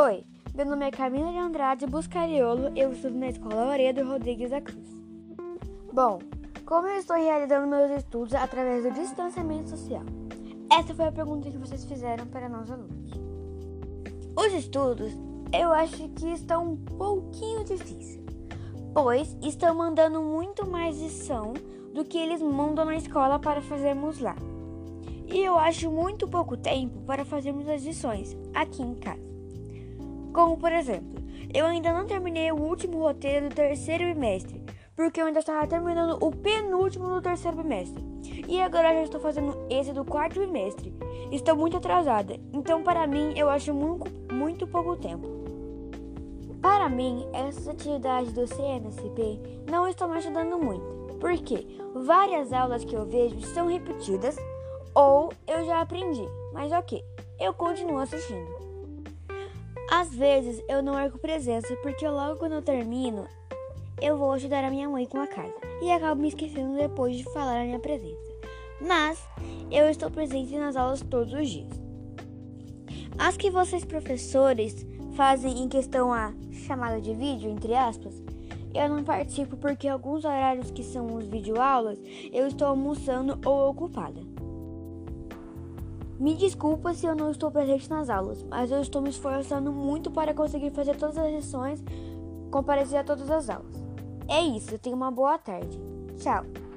Oi, meu nome é Camila de Andrade Buscariolo, eu estudo na Escola Laredo Rodrigues da Cruz. Bom, como eu estou realizando meus estudos através do distanciamento social? Essa foi a pergunta que vocês fizeram para nós alunos. Os estudos, eu acho que estão um pouquinho difíceis, pois estão mandando muito mais lição do que eles mandam na escola para fazermos lá. E eu acho muito pouco tempo para fazermos as lições aqui em casa. Como por exemplo, eu ainda não terminei o último roteiro do terceiro bimestre, porque eu ainda estava terminando o penúltimo do terceiro bimestre. E agora já estou fazendo esse do quarto bimestre. Estou muito atrasada, então para mim eu acho muito, muito pouco tempo. Para mim, essas atividades do CNSP não estão me ajudando muito, porque várias aulas que eu vejo são repetidas ou eu já aprendi, mas ok, eu continuo assistindo. Às vezes eu não marco presença porque logo quando eu termino, eu vou ajudar a minha mãe com a casa e acabo me esquecendo depois de falar a minha presença. Mas eu estou presente nas aulas todos os dias. As que vocês professores fazem em questão a chamada de vídeo, entre aspas, eu não participo porque alguns horários que são os videoaulas eu estou almoçando ou ocupada. Me desculpa se eu não estou presente nas aulas, mas eu estou me esforçando muito para conseguir fazer todas as lições, comparecer a todas as aulas. É isso, tenha uma boa tarde. Tchau!